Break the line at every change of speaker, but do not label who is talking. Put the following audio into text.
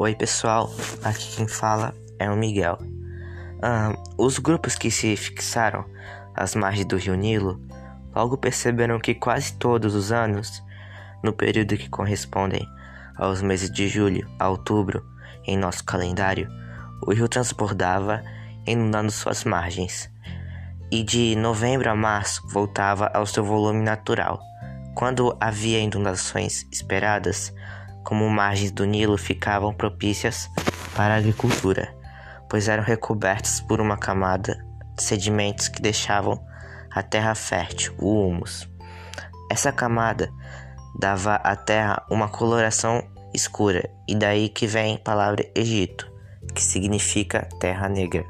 Oi pessoal, aqui quem fala é o Miguel. os grupos que se fixaram às margens do rio Nilo logo perceberam que quase todos os anos, no período que correspondem aos meses de julho a outubro em nosso calendário, o rio transbordava, inundando suas margens, e de novembro a março voltava ao seu volume natural. Quando havia inundações esperadas, como margens do Nilo ficavam propícias para a agricultura, pois eram recobertas por uma camada de sedimentos que deixavam a terra fértil, o humus. Essa camada dava à terra uma coloração escura, e daí que vem a palavra Egito, que significa terra negra.